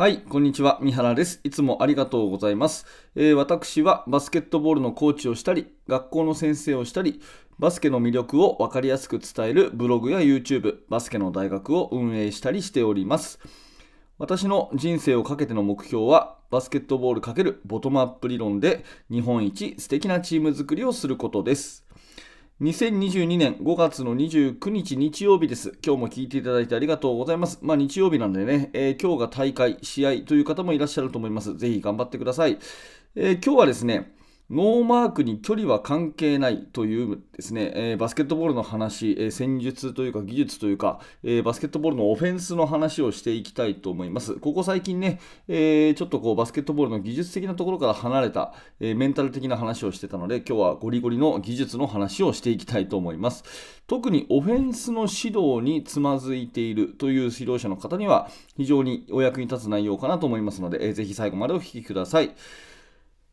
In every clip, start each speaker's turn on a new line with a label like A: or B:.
A: はい、こんにちは。三原です。いつもありがとうございます、えー、私はバスケットボールのコーチをしたり、学校の先生をしたり、バスケの魅力を分かりやすく伝えるブログや YouTube、バスケの大学を運営したりしております。私の人生をかけての目標は、バスケットボール×ボトムアップ理論で日本一素敵なチーム作りをすることです。2022年5月の29日日曜日です。今日も聞いていただいてありがとうございます。まあ日曜日なんでね、えー、今日が大会、試合という方もいらっしゃると思います。ぜひ頑張ってください。えー、今日はですね、ノーマークに距離は関係ないというですね、えー、バスケットボールの話、えー、戦術というか技術というか、えー、バスケットボールのオフェンスの話をしていきたいと思います。ここ最近ね、えちょっとこうバスケットボールの技術的なところから離れた、えメンタル的な話をしてたので、今日はゴリゴリの技術の話をしていきたいと思います。特にオフェンスの指導につまずいているという指導者の方には非常にお役に立つ内容かなと思いますので、えー、ぜひ最後までお聞きください。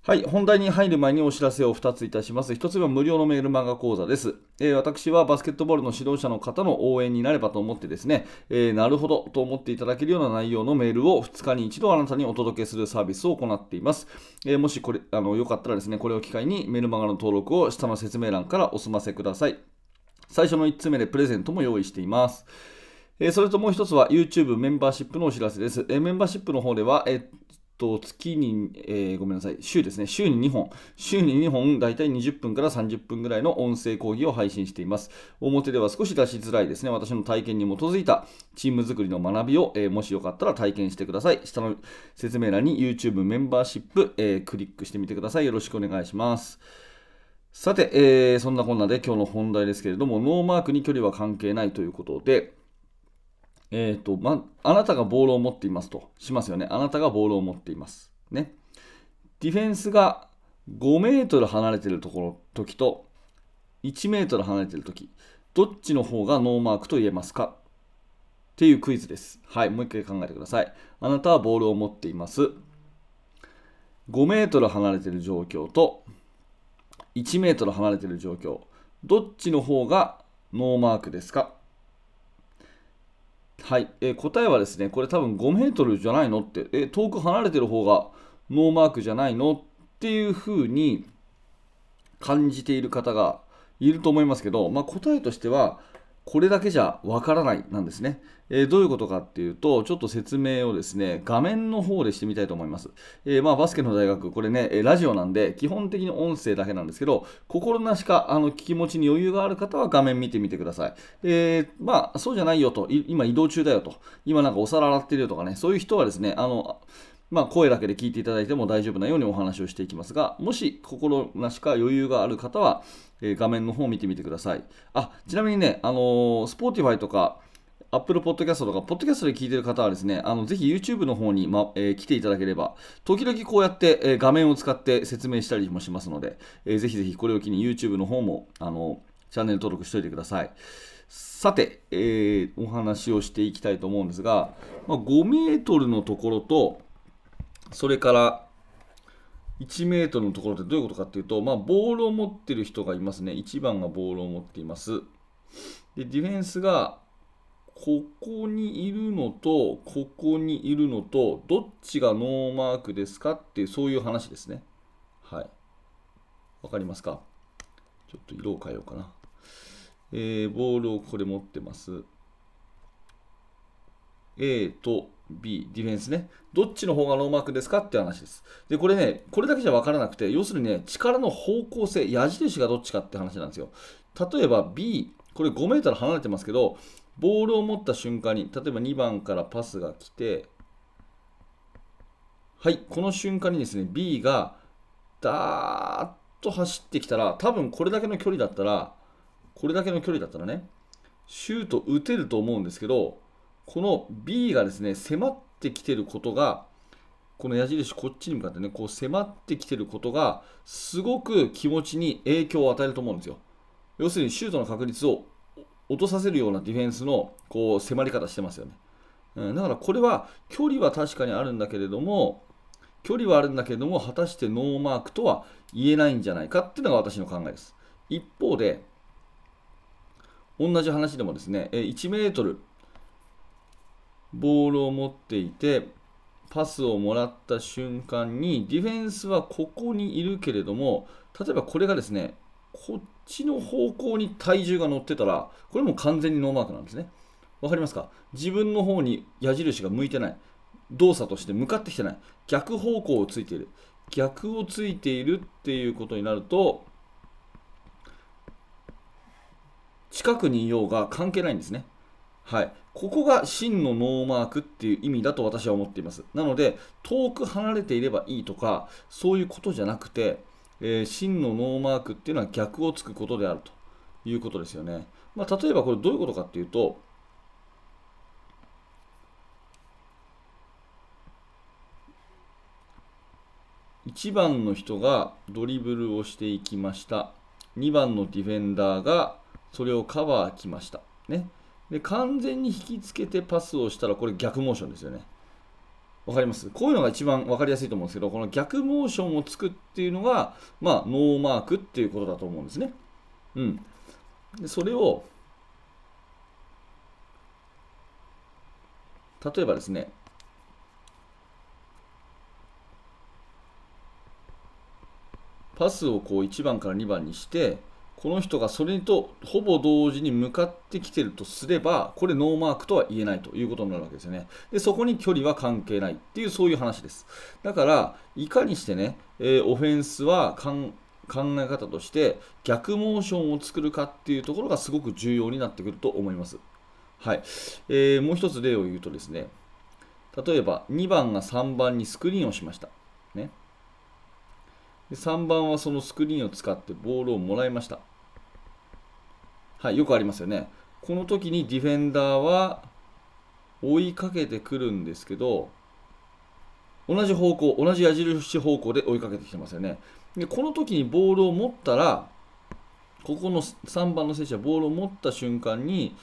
A: はい、本題に入る前にお知らせを2ついたします。1つ目は無料のメール漫画講座です、えー、私はバスケットボールの指導者の方の応援になればと思ってですね、えー、なるほどと思っていただけるような内容のメールを2日に1度あなたにお届けするサービスを行っています。えー、もしこれあのよかったらですね、これを機会にメール漫画の登録を下の説明欄からお済ませください。最初の1つ目でプレゼントも用意しています。えそれともう一つは YouTube メンバーシップのお知らせです。えメンバーシップの方では、えと月に、えー、ごめんなさい、週ですね、週に2本、週に2本、だいたい20分から30分ぐらいの音声講義を配信しています。表では少し出しづらいですね、私の体験に基づいたチーム作りの学びを、えー、もしよかったら体験してください。下の説明欄に YouTube メンバーシップ、えー、クリックしてみてください。よろしくお願いします。さて、えー、そんなこんなで今日の本題ですけれども、ノーマークに距離は関係ないということで、え、ー、と、ま、あなたがボールを持っていますとしますよね。あなたがボールを持っています。ね。ディフェンスが5メートル離れているところ、時と1メートル離れている時、どっちの方がノーマークと言えますか？っていうクイズです。はい、もう一回考えてください。あなたはボールを持っています。5メートル離れている状況と1メートル離れている状況、どっちの方がノーマークですか？はい、えー、答えはですね、これ多分5メートルじゃないのって、えー、遠く離れてる方がノーマークじゃないのっていうふうに感じている方がいると思いますけど、まあ、答えとしては、これだけじゃわからないなんですね、えー、どういうことかっていうと、ちょっと説明をですね、画面の方でしてみたいと思います。えー、まあ、バスケの大学、これね、ラジオなんで、基本的に音声だけなんですけど、心なしかあの気持ちに余裕がある方は画面見てみてください。えー、まあ、そうじゃないよと、今移動中だよと、今なんかお皿洗ってるよとかね、そういう人はですね、あの、まあ、声だけで聞いていただいても大丈夫なようにお話をしていきますが、もし心なしか余裕がある方は、えー、画面の方を見てみてください。あ、ちなみにね、あのー、Spotify とか、Apple Podcast とか、ポッドキャストで聞いている方はですね、あのぜひ YouTube の方に、まえー、来ていただければ、時々こうやって、えー、画面を使って説明したりもしますので、えー、ぜひぜひこれを機に YouTube の方も、あのチャンネル登録しておいてください。さて、えー、お話をしていきたいと思うんですが、まあ、5メートルのところと、それから1メートルのところってどういうことかっていうと、まあ、ボールを持ってる人がいますね。1番がボールを持っています。で、ディフェンスがここにいるのと、ここにいるのと、どっちがノーマークですかっていう、そういう話ですね。はい。わかりますか？ちょっと色を変えようかな。えー、ボールをこれ持ってます。A と B、ディフェンスね。どっちの方がノーマークですかって話です。で、これね、これだけじゃ分からなくて、要するにね、力の方向性、矢印がどっちかって話なんですよ。例えば B、これ5メートル離れてますけど、ボールを持った瞬間に、例えば2番からパスが来て、はい、この瞬間にですね、B がダーッと走ってきたら、多分これだけの距離だったら、これだけの距離だったらね、シュート打てると思うんですけど、この B がですね、迫ってきてることが、この矢印こっちに向かってね、こう迫ってきてることが、すごく気持ちに影響を与えると思うんですよ。要するにシュートの確率を落とさせるようなディフェンスのこう迫り方してますよね。うん、だからこれは距離は確かにあるんだけれども、距離はあるんだけれども、果たしてノーマークとは言えないんじゃないかっていうのが私の考えです。一方で、同じ話でもですね、1メートルボールを持っていて、パスをもらった瞬間にディフェンスはここにいるけれども例えばこれがですねこっちの方向に体重が乗ってたらこれも完全にノーマークなんですね。わかりますか？自分の方に矢印が向いてない。動作として向かってきてない。逆方向をついている。逆をついているっていうことになると近くにいようが関係ないんですね。はい、ここが真のノーマークっていう意味だと私は思っています。なので、遠く離れていればいいとか、そういうことじゃなくて、えー、真のノーマークっていうのは逆をつくことであるということですよね。まあ、例えばこれどういうことかっていうと、1番の人がドリブルをしていきました。2番のディフェンダーがそれをカバーきました。ね。で完全に引きつけてパスをしたらこれ逆モーションですよね。わかります？こういうのが一番分かりやすいと思うんですけど、この逆モーションをつくっていうのが、まあ、ノーマークっていうことだと思うんですね。うん。でそれを、例えばですね、パスをこう1番から2番にして、この人がそれとほぼ同時に向かってきてるとすれば、これノーマークとは言えないということになるわけですよね。で、そこに距離は関係ないっていう、そういう話です。だから、いかにしてね、えー、オフェンスは考え方として逆モーションを作るかっていうところがすごく重要になってくると思います。はい。えー、もう一つ例を言うとですね、例えば2番が3番にスクリーンをしました。ね。で3番はそのスクリーンを使ってボールをもらいました。はい、よくありますよね。この時にディフェンダーは追いかけてくるんですけど、同じ方向、同じ矢印方向で追いかけてきてますよね。でこの時にボールを持ったら、ここの3番の選手はボールを持った瞬間に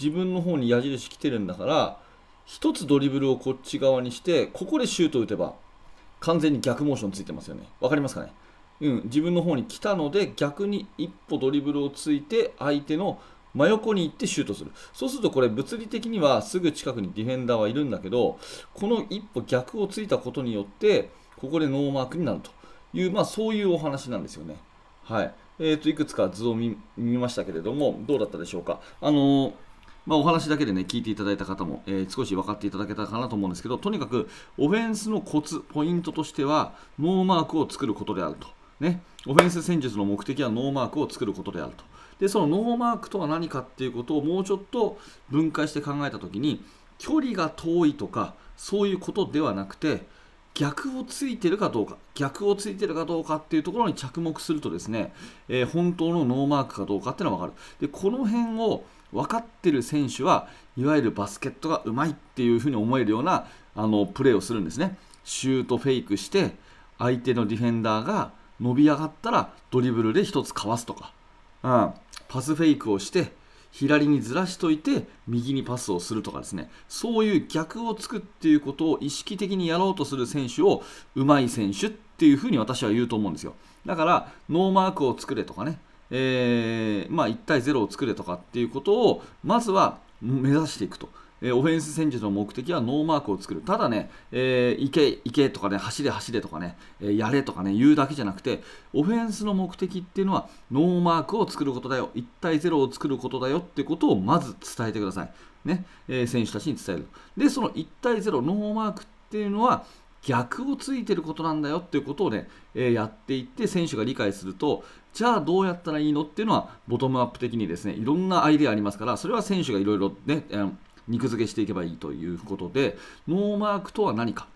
A: 自分の方に矢印来てるんだから、1つドリブルをこっち側にして、ここでシュート打てば完全に逆モーションついてますよね。わかりますかね、うん、自分の方に来たので逆に一歩ドリブルをついて相手の真横に行ってシュートする。そうするとこれ物理的にはすぐ近くにディフェンダーはいるんだけど、この一歩逆をついたことによって、ここでノーマークになるという、まあそういうお話なんですよね。はい。えー、といくつか図を見ましたけれども、どうだったでしょうか。あのーまあ、お話だけでね、聞いていただいた方も、え、少し分かっていただけたかなと思うんですけど、とにかく、オフェンスのコツ、ポイントとしては、ノーマークを作ることであると。ね、オフェンス戦術の目的はノーマークを作ることであると。で、そのノーマークとは何かっていうことをもうちょっと分解して考えたときに、距離が遠いとか、そういうことではなくて、逆をついてるかどうか、逆をついてるかどうかっていうところに着目するとですね、えー、本当のノーマークかどうかっていうのは分かる。で、この辺を分かってる選手はいわゆるバスケットがうまいっていうふうに思えるようなあのプレーをするんですね。シュートフェイクして相手のディフェンダーが伸び上がったらドリブルで1つかわすとか、うん、パスフェイクをして左にずらしといて右にパスをするとかですね。そういう逆をつくっていうことを意識的にやろうとする選手をうまい選手っていうふうに私は言うと思うんですよ。だからノーマークを作れとかね。えー、まあ、1対0を作れとかっていうことをまずは目指していくと。えオフェンス戦術の目的はノーマークを作る。ただね、えー、行け、行けとかね、走れ、走れとかね、え、やれとかね、言うだけじゃなくて、オフェンスの目的っていうのは、ノーマークを作ることだよ、1対0を作ることだよってことをまず伝えてください。ね、えー、選手たちに伝える。で、その1対0、ノーマークっていうのは、逆をついてることなんだよっていうことをね、えー、やっていって選手が理解するとじゃあどうやったらいいの？っていうのはボトムアップ的にですねいろんなアイデアありますからそれは選手がいろいろね、肉付けしていけばいいということでノーマークとは何か。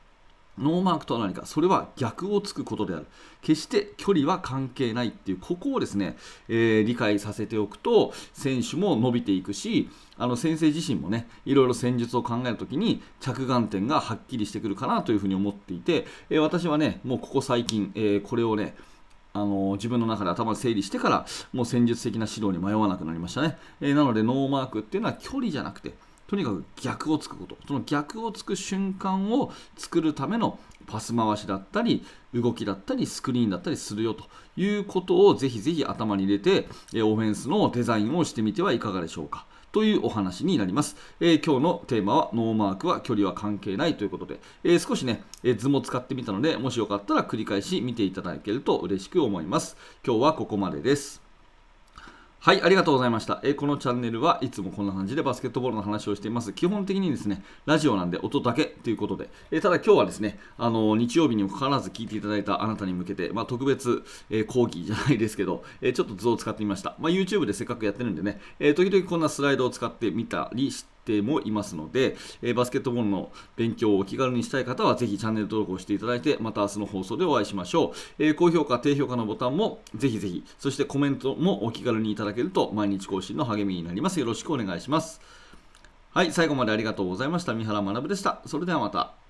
A: ノーマークとは何か。それは逆をつくことである。決して距離は関係ないっていう。ここをですね、えー、理解させておくと選手も伸びていくしあの先生自身もねいろいろ戦術を考えるときに着眼点がはっきりしてくるかなというふうに思っていて、えー、私はねもうここ最近、えー、これをねあの自分の中で頭で整理してからもう戦術的な指導に迷わなくなりましたね、えー、なのでノーマークっていうのは距離じゃなくてとにかく逆をつくことその逆をつく瞬間を作るためのパス回しだったり動きだったりスクリーンだったりするよということをぜひぜひ頭に入れてオフェンスのデザインをしてみてはいかがでしょうかというお話になります。えー、今日のテーマはノーマークは距離は関係ないということで、えー、少しね、え図も使ってみたので、もしよかったら繰り返し見ていただけると嬉しく思います。今日はここまでです。はい、ありがとうございました。えこのチャンネルはいつもこんな感じでバスケットボールの話をしています。基本的にですね、ラジオなんで音だけということで、えただ今日はですね、あの日曜日にもかかわらず聞いていただいたあなたに向けて、まあ、特別、え講義じゃないですけど、えちょっと図を使ってみました。まあ、YouTube でせっかくやってるんでね、え時々こんなスライドを使ってみたりして、てもいますので、えー、バスケットボールの勉強をお気軽にしたい方はぜひチャンネル登録をしていただいてまた明日の放送でお会いしましょう、え、高評価低評価のボタンもぜひぜひそしてコメントもお気軽にいただけると毎日更新の励みになります。よろしくお願いします。はい最後までありがとうございました。三原学でした。それではまた。